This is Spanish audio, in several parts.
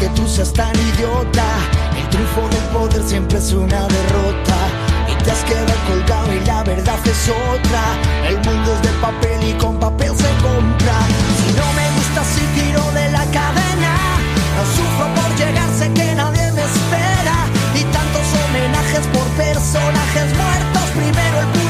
Que tú seas tan idiota. El triunfo del poder siempre es una derrota. Y te has quedado colgado y la verdad es otra. El mundo es de papel y con papel se compra. Si no me gusta si tiro de la cadena. No sufro por llegar, sé que nadie me espera. Y tantos homenajes por personajes muertos. Primero el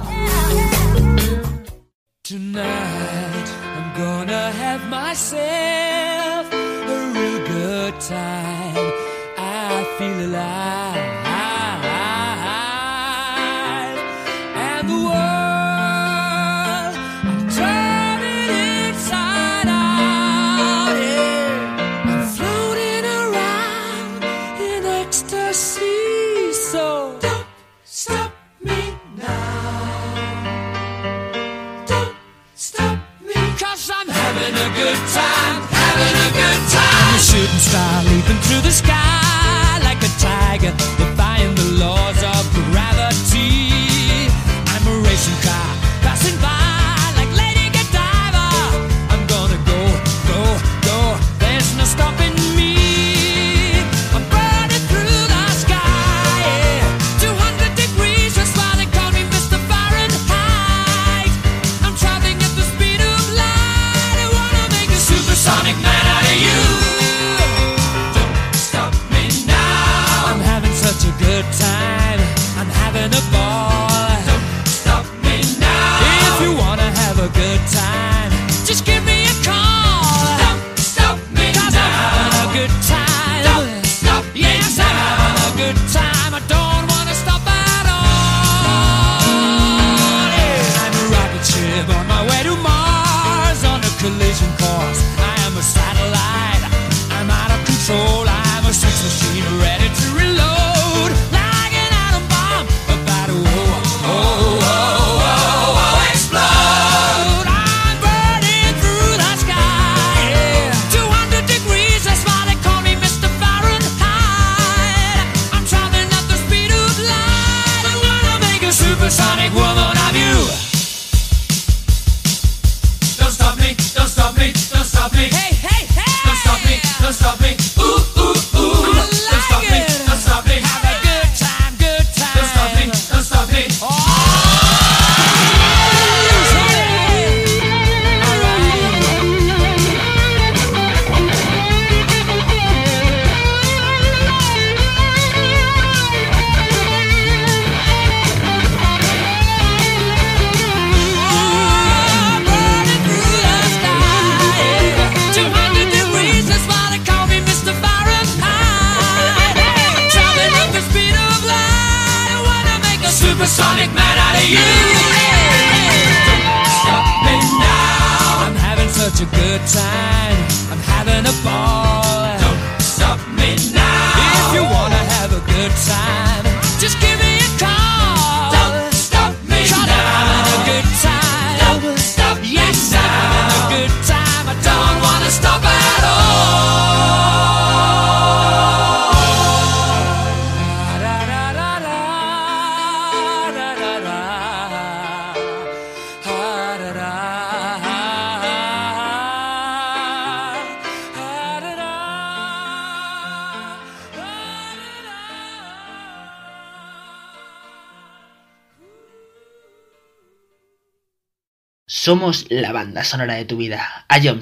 Somos la banda sonora de tu vida. I am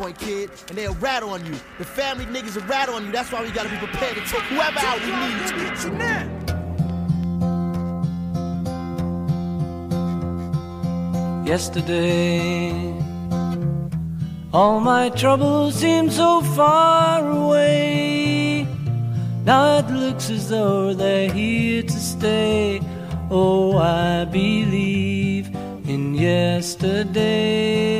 Point, kid, and they'll rat on you. The family niggas will rat on you. That's why we gotta be prepared to take whoever out we need to. yesterday. All my troubles seem so far away. Now it looks as though they're here to stay. Oh, I believe in yesterday.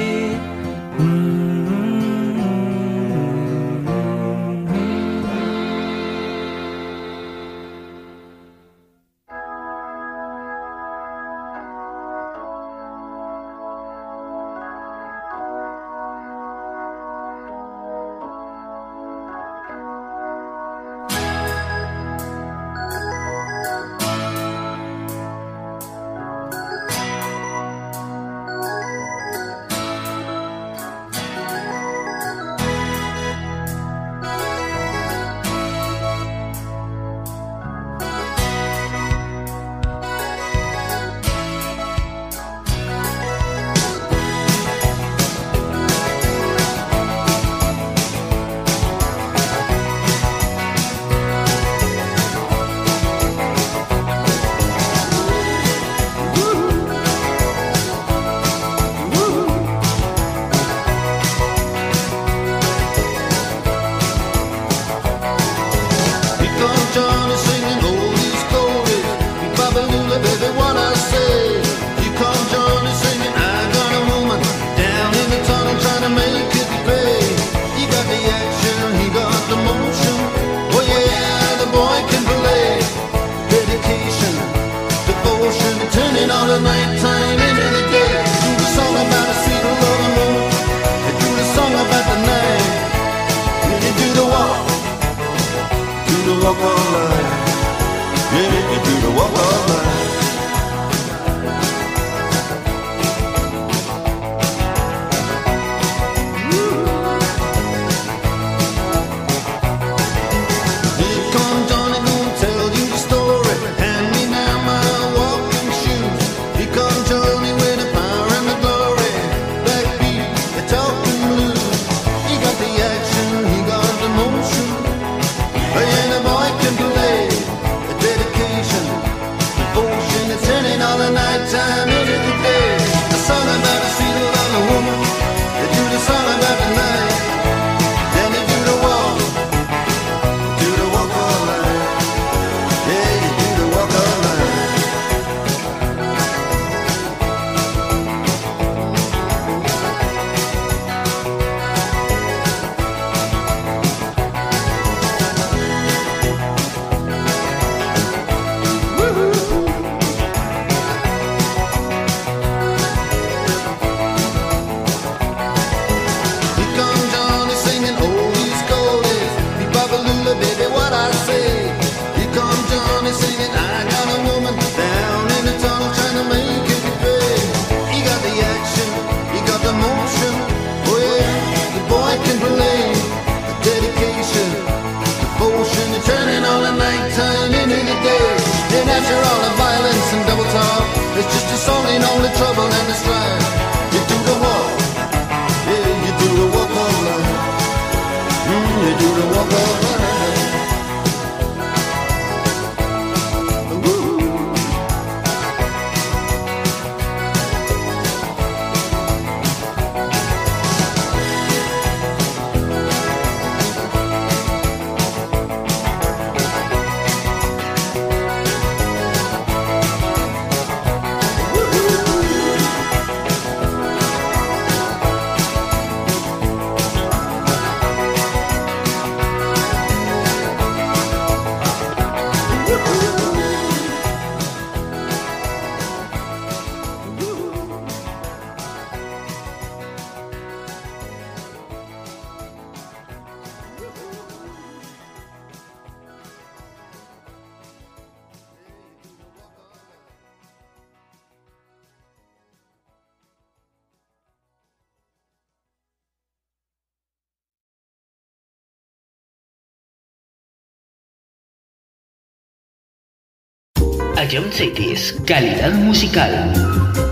Ion Cities, calidad musical.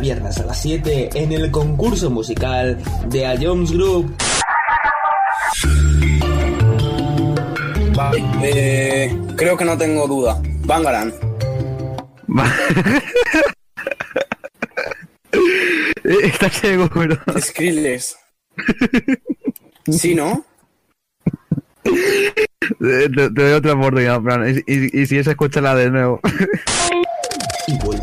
viernes a las 7 en el concurso musical de A Jones Group. Eh, creo que no tengo duda. Bangaran. Está ciego, pero. Skrillex. ¿Sí, no? Te, doy otra oportunidad, Fran. Y, y, y si esa, escúchala de nuevo.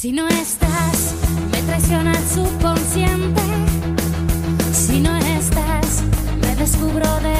Si no estás, me traiciona el subconsciente. Si no estás, me descubro de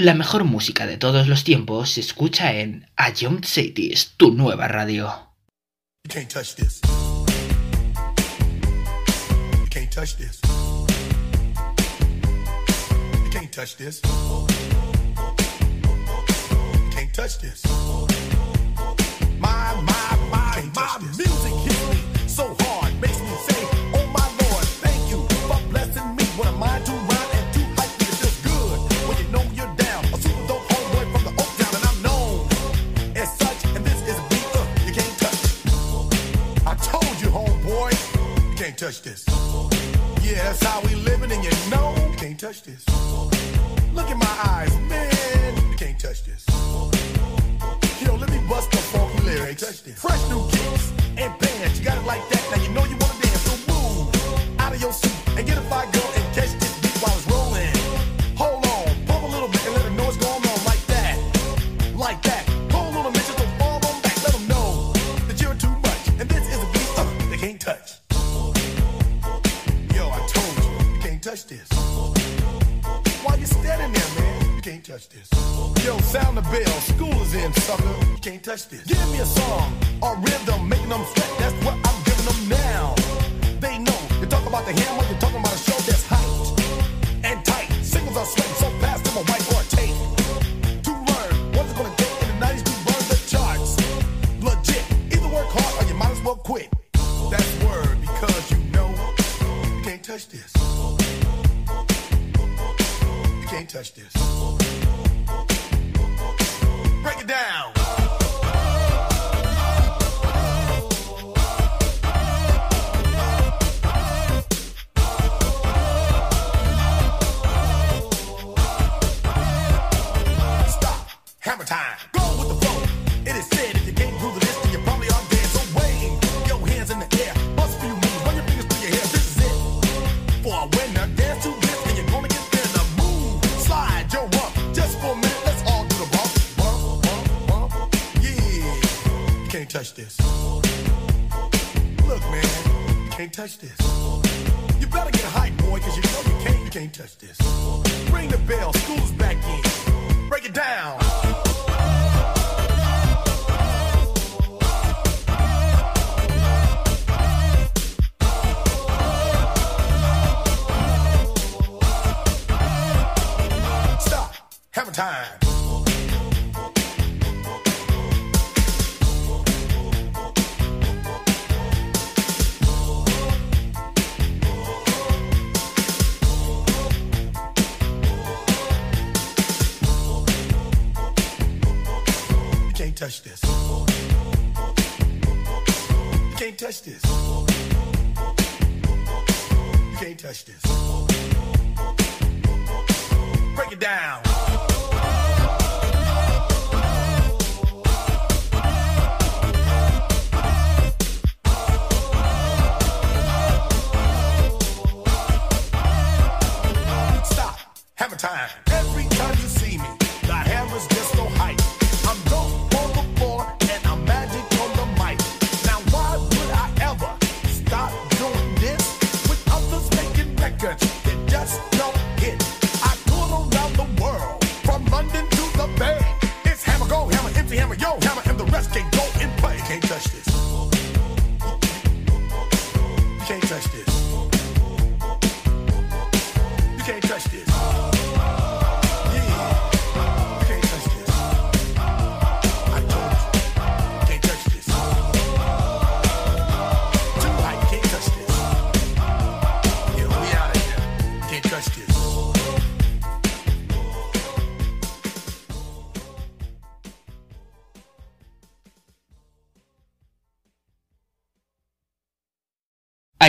La mejor música de todos los tiempos se escucha en A Young Cities, tu nueva radio.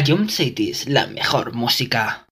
Ion City es la mejor música.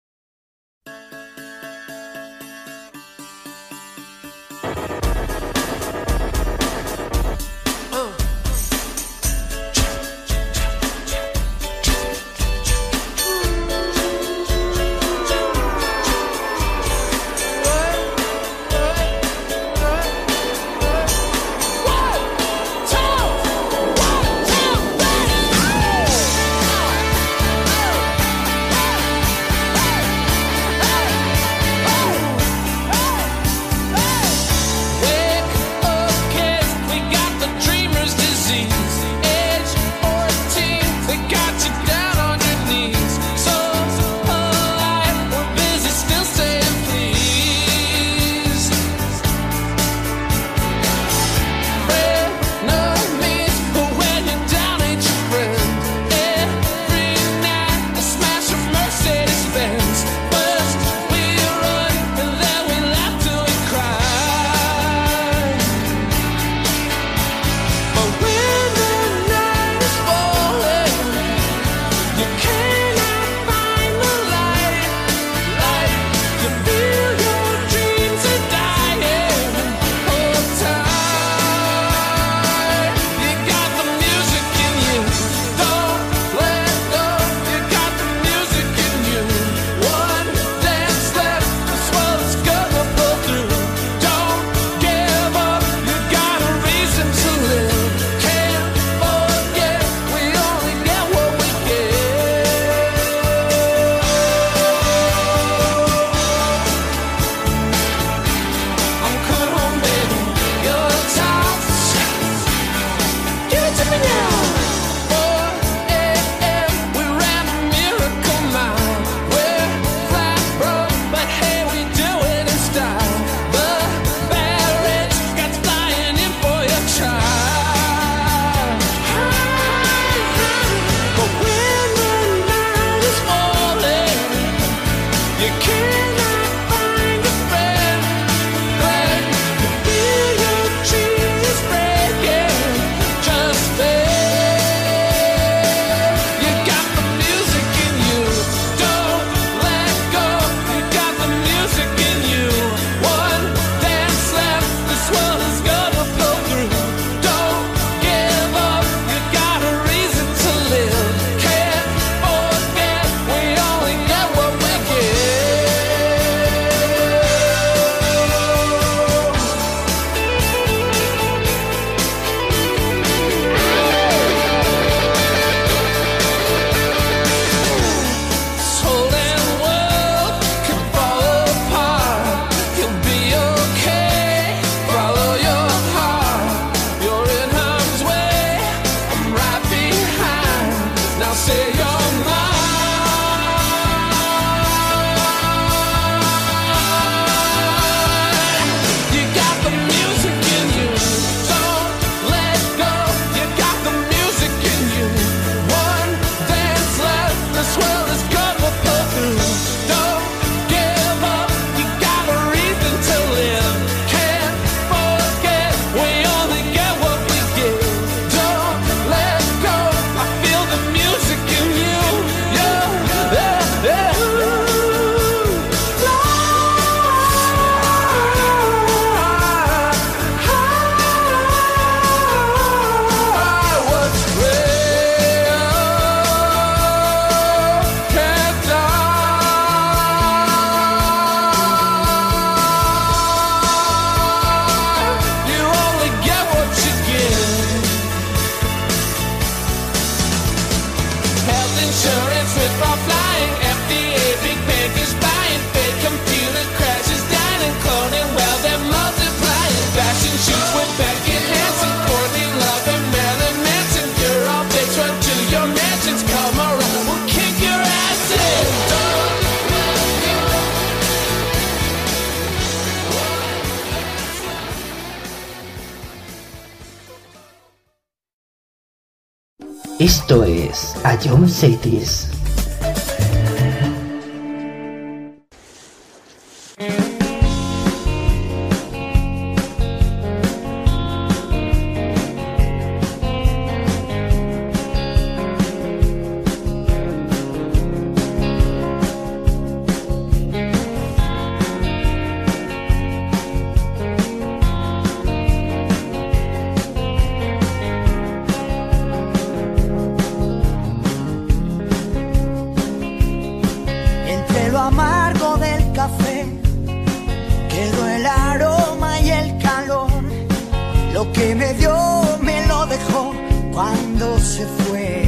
Me dio me lo dejó cuando se fue.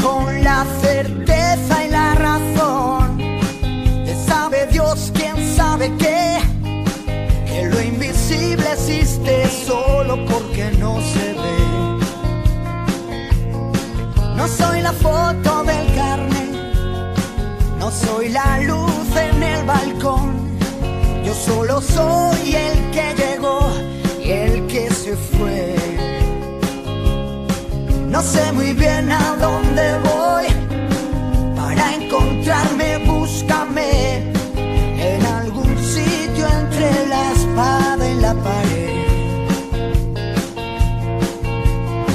Con la certeza y la razón de sabe Dios quién sabe qué. Que lo invisible existe solo porque no se ve. No soy la foto del carnet, no soy la luz en el balcón. Yo solo soy el que llegó fue. No sé muy bien a dónde voy. Para encontrarme, búscame en algún sitio entre la espada y la pared.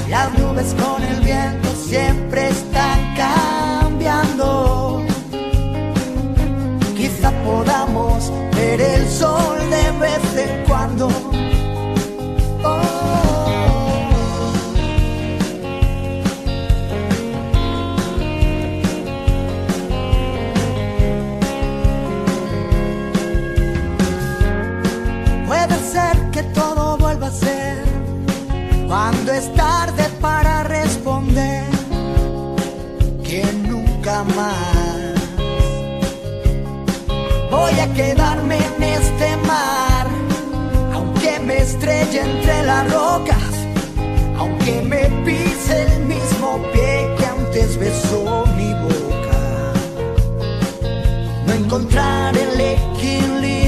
Las nubes con el viento siempre están cambiando. Quizá podamos ver el sol de vez en cuando. Cuando es tarde para responder que nunca más. Voy a quedarme en este mar aunque me estrelle entre las rocas aunque me pise el mismo pie que antes besó mi boca. No encontrar el equilibrio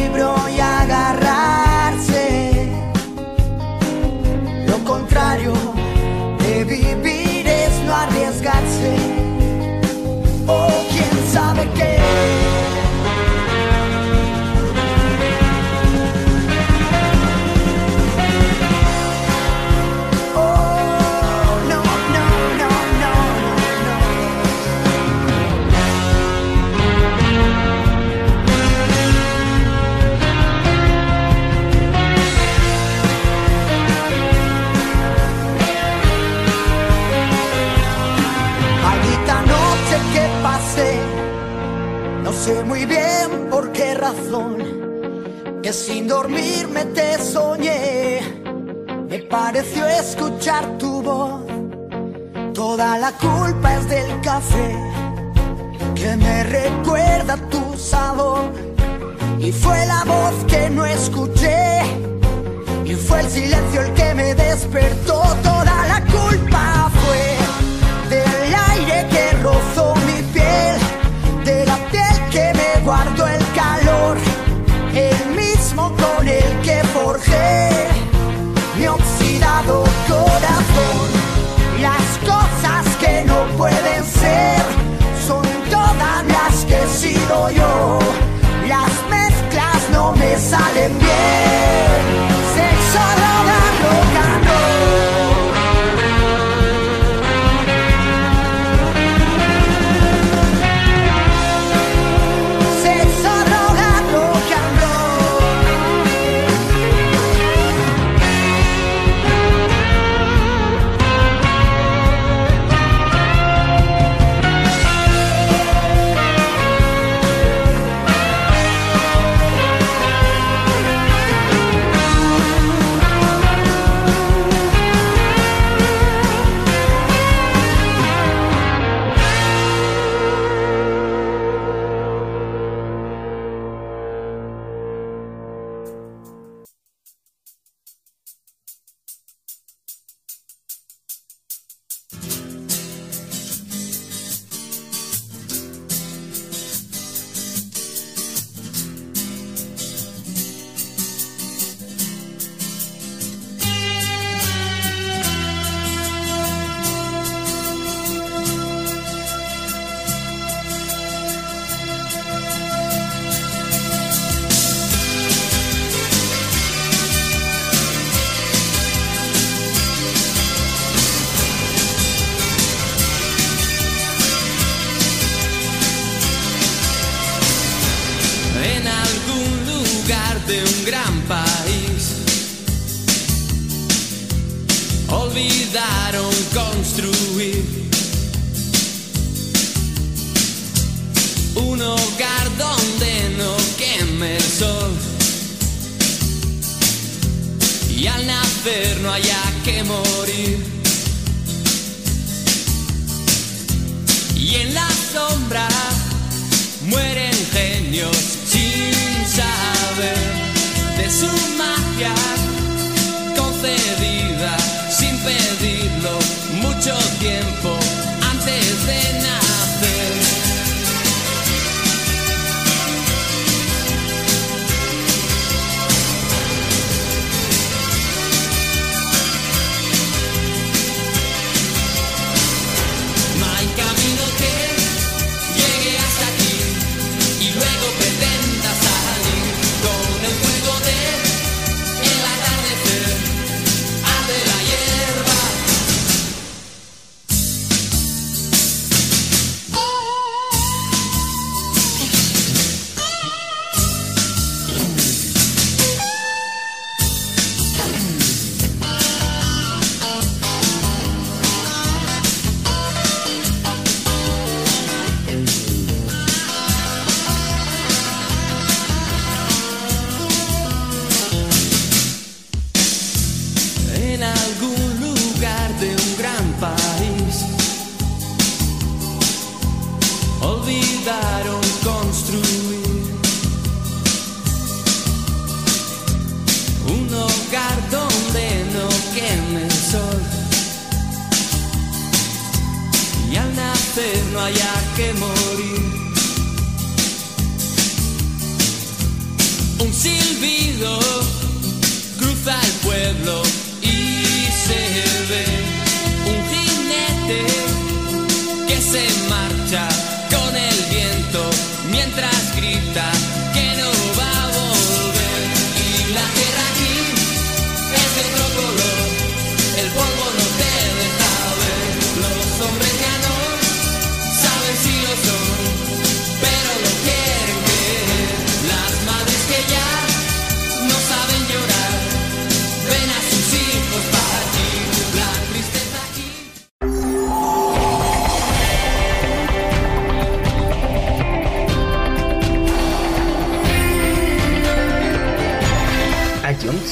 muy bien por qué razón, que sin dormirme te soñé, me pareció escuchar tu voz, toda la culpa es del café, que me recuerda tu sabor, y fue la voz que no escuché, y fue el silencio el que me despertó, toda la culpa mi oxidado corazón. Las cosas que no pueden ser son todas las que he sido yo.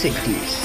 1960s.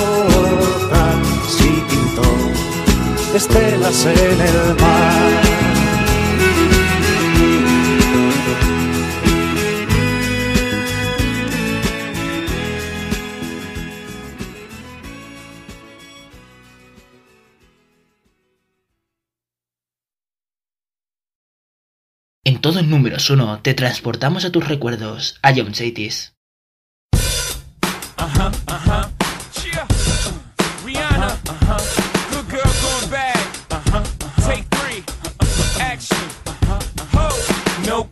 estelas en el mar. En todos números uno te transportamos a tus recuerdos a John Chaitis. Uh-huh, uh-huh.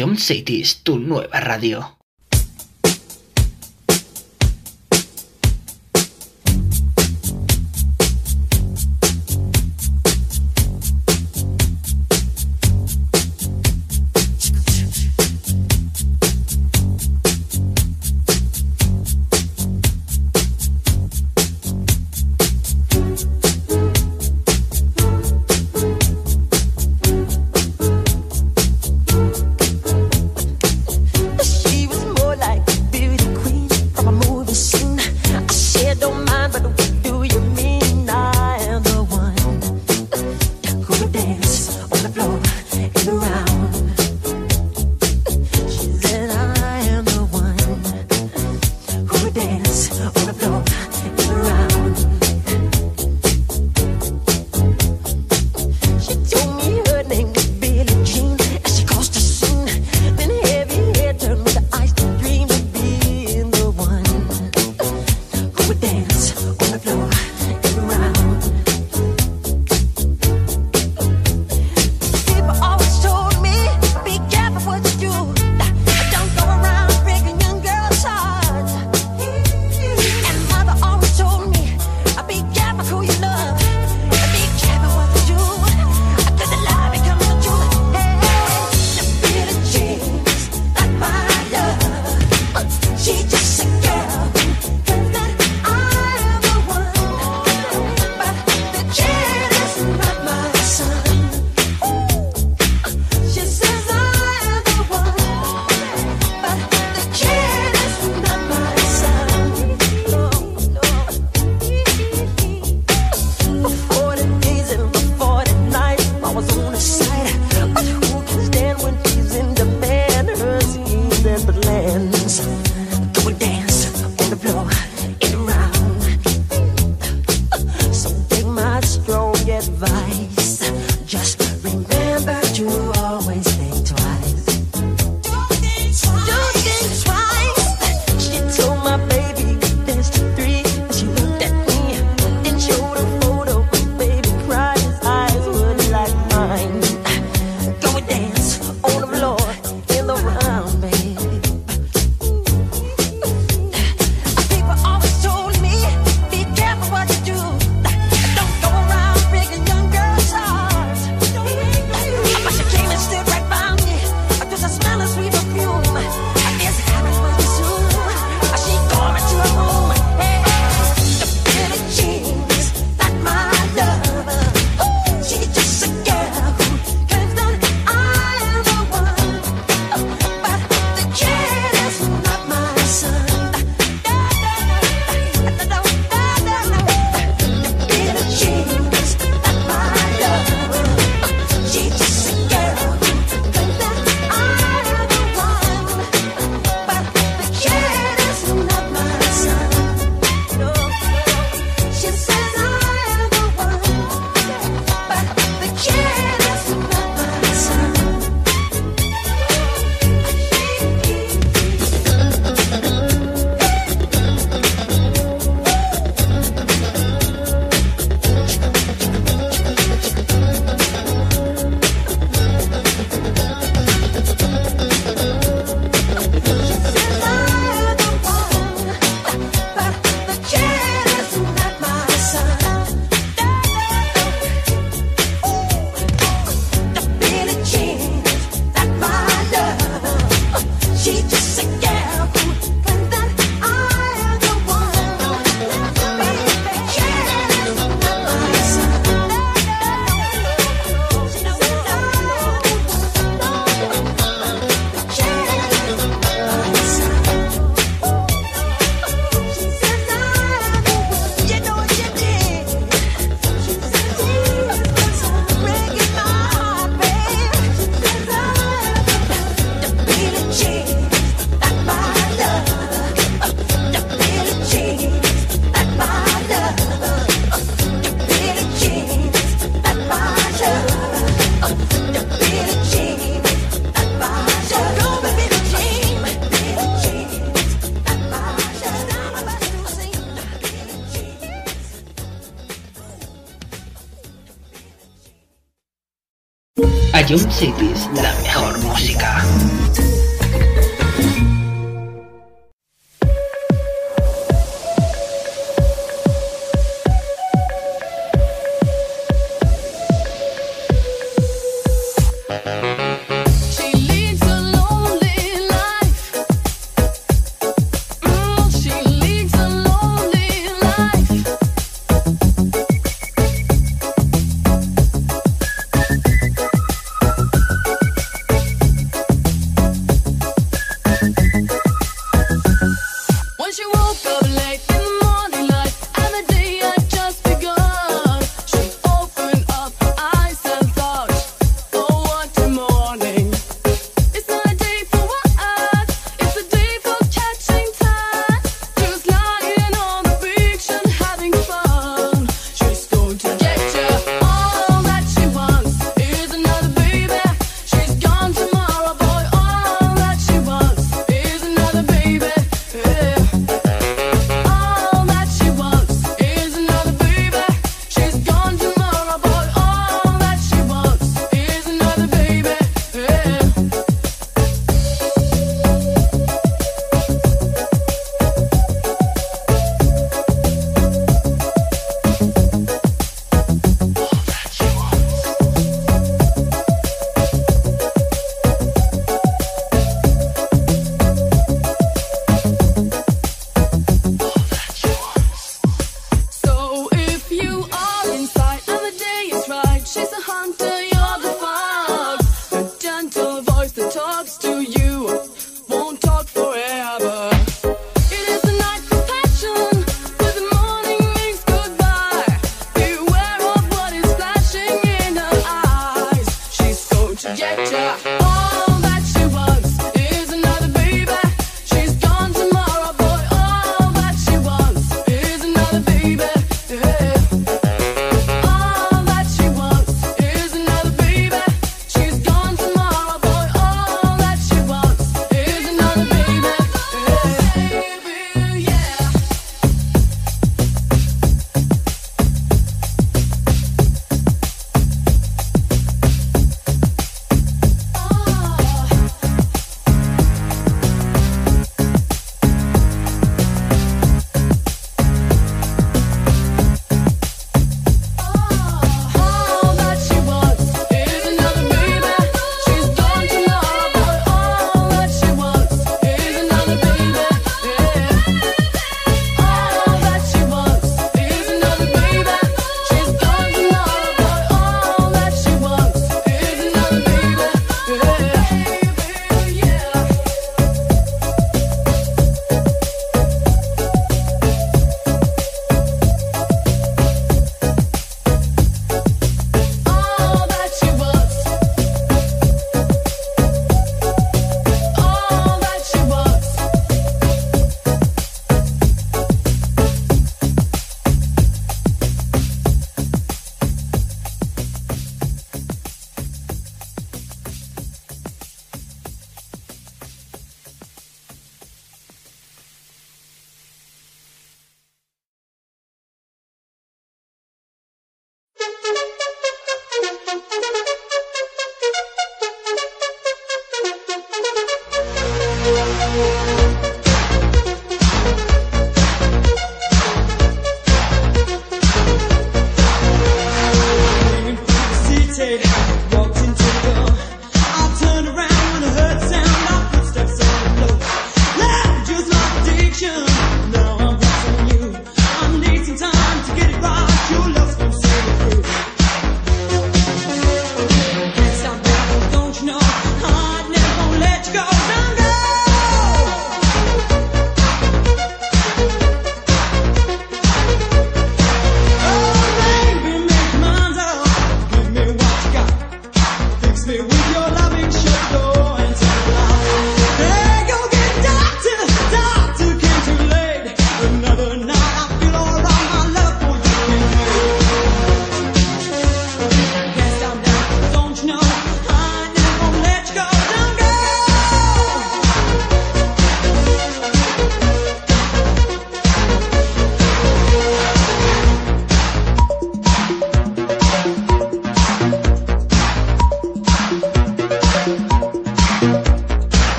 Ion Cities, tu nueva radio. Cities, la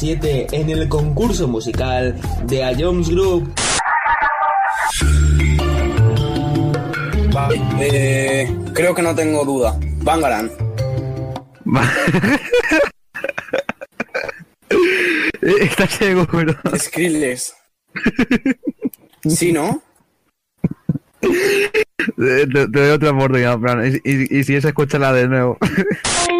2017 en el concurso musical de A Jones Group. Eh, creo que no tengo duda. Bangaran. Está ciego, pero. Skrillex. ¿Sí, no? Te, te, doy otra oportunidad, Fran. Y, y, y si es, escúchala de nuevo.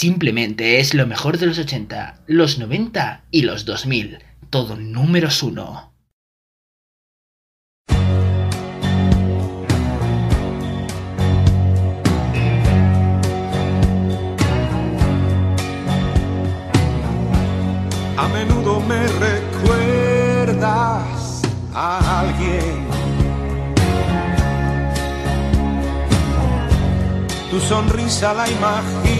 Simplemente es lo mejor de los 80, los 90 y los 2000. Todo números uno. A menudo me recuerdas a alguien. Tu sonrisa la imagino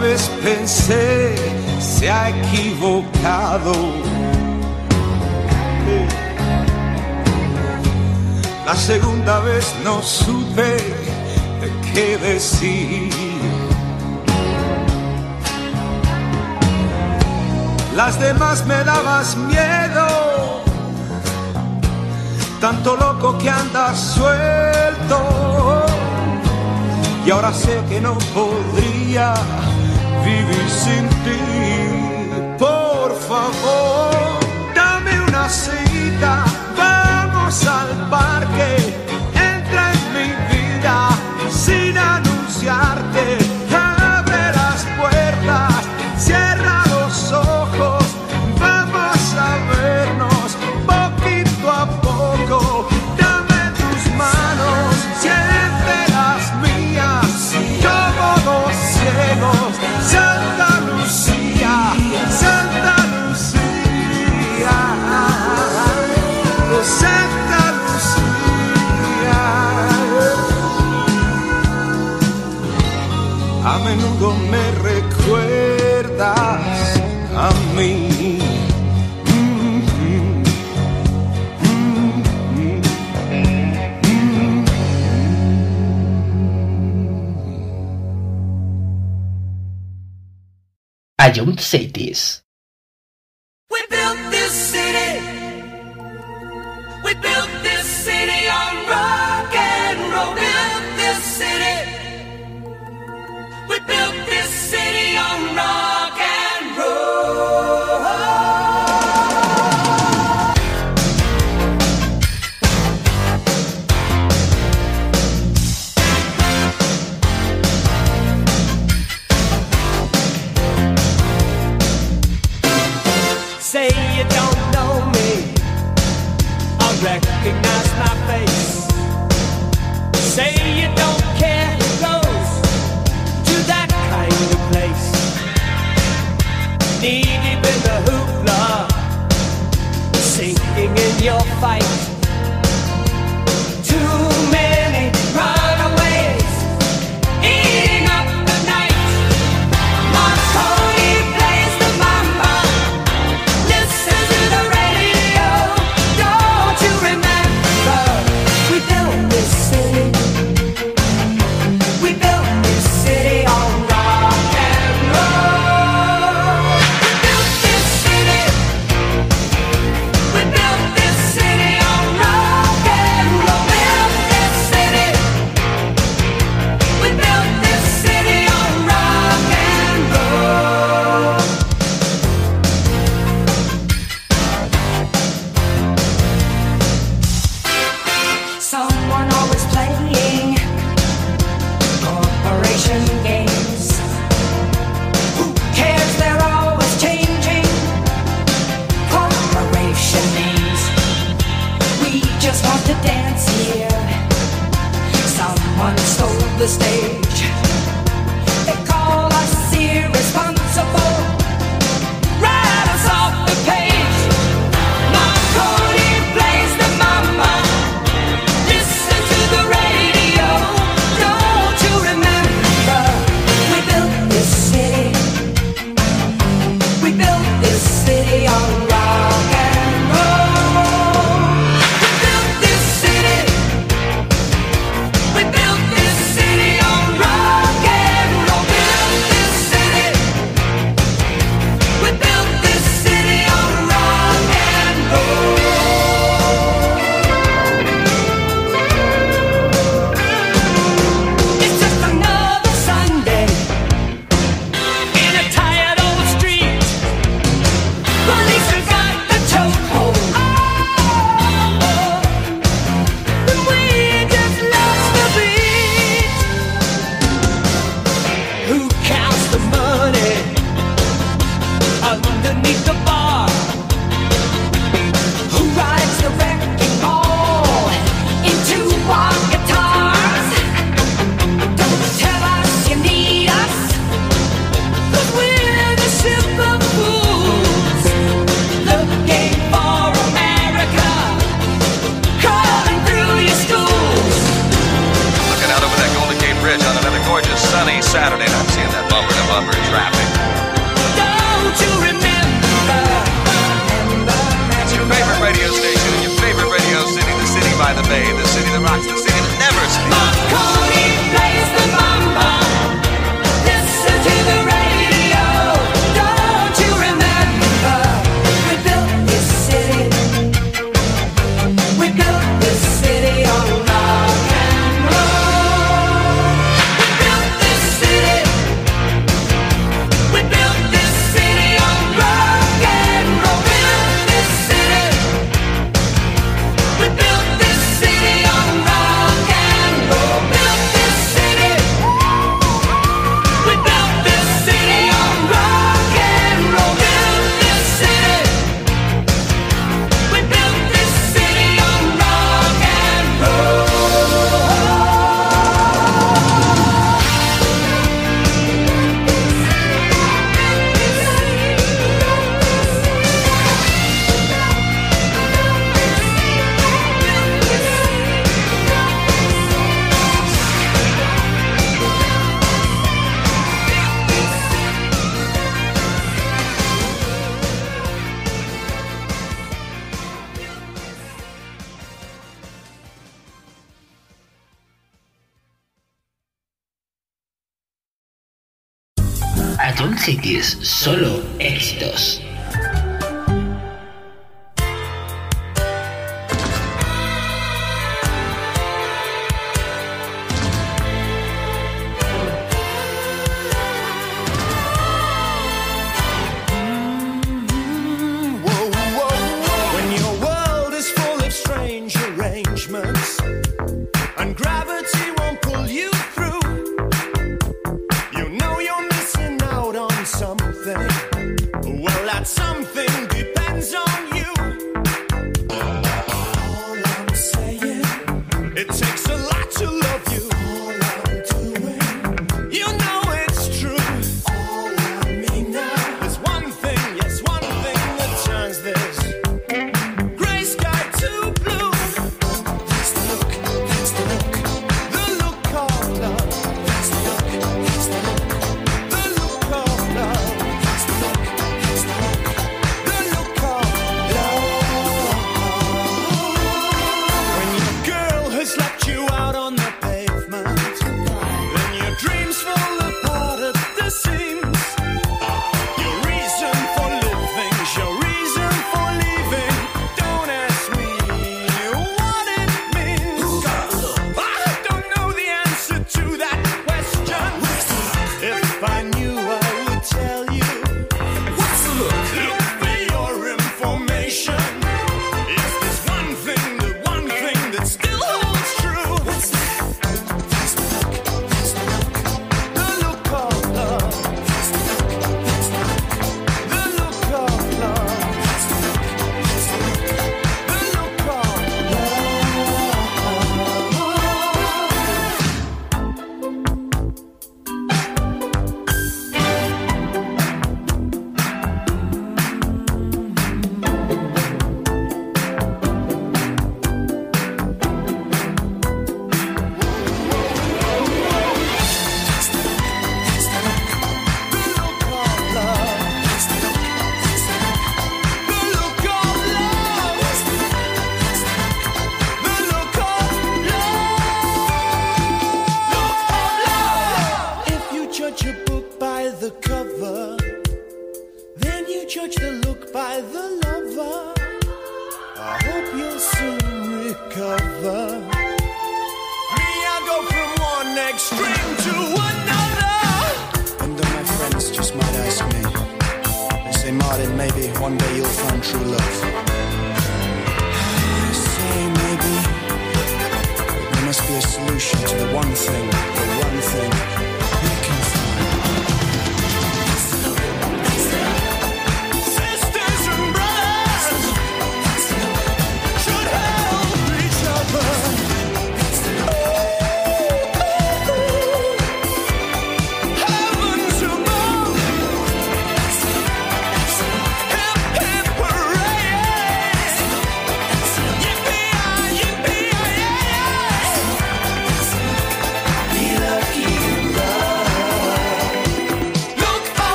Vez pensé, se ha equivocado. La segunda vez no supe de qué decir. Las demás me dabas miedo, tanto loco que andas suelto. Y ahora sé que no podría vivir sin ti. Por favor, dame una cita, vamos al parque. don't say this. Ion Cities, solo éxitos.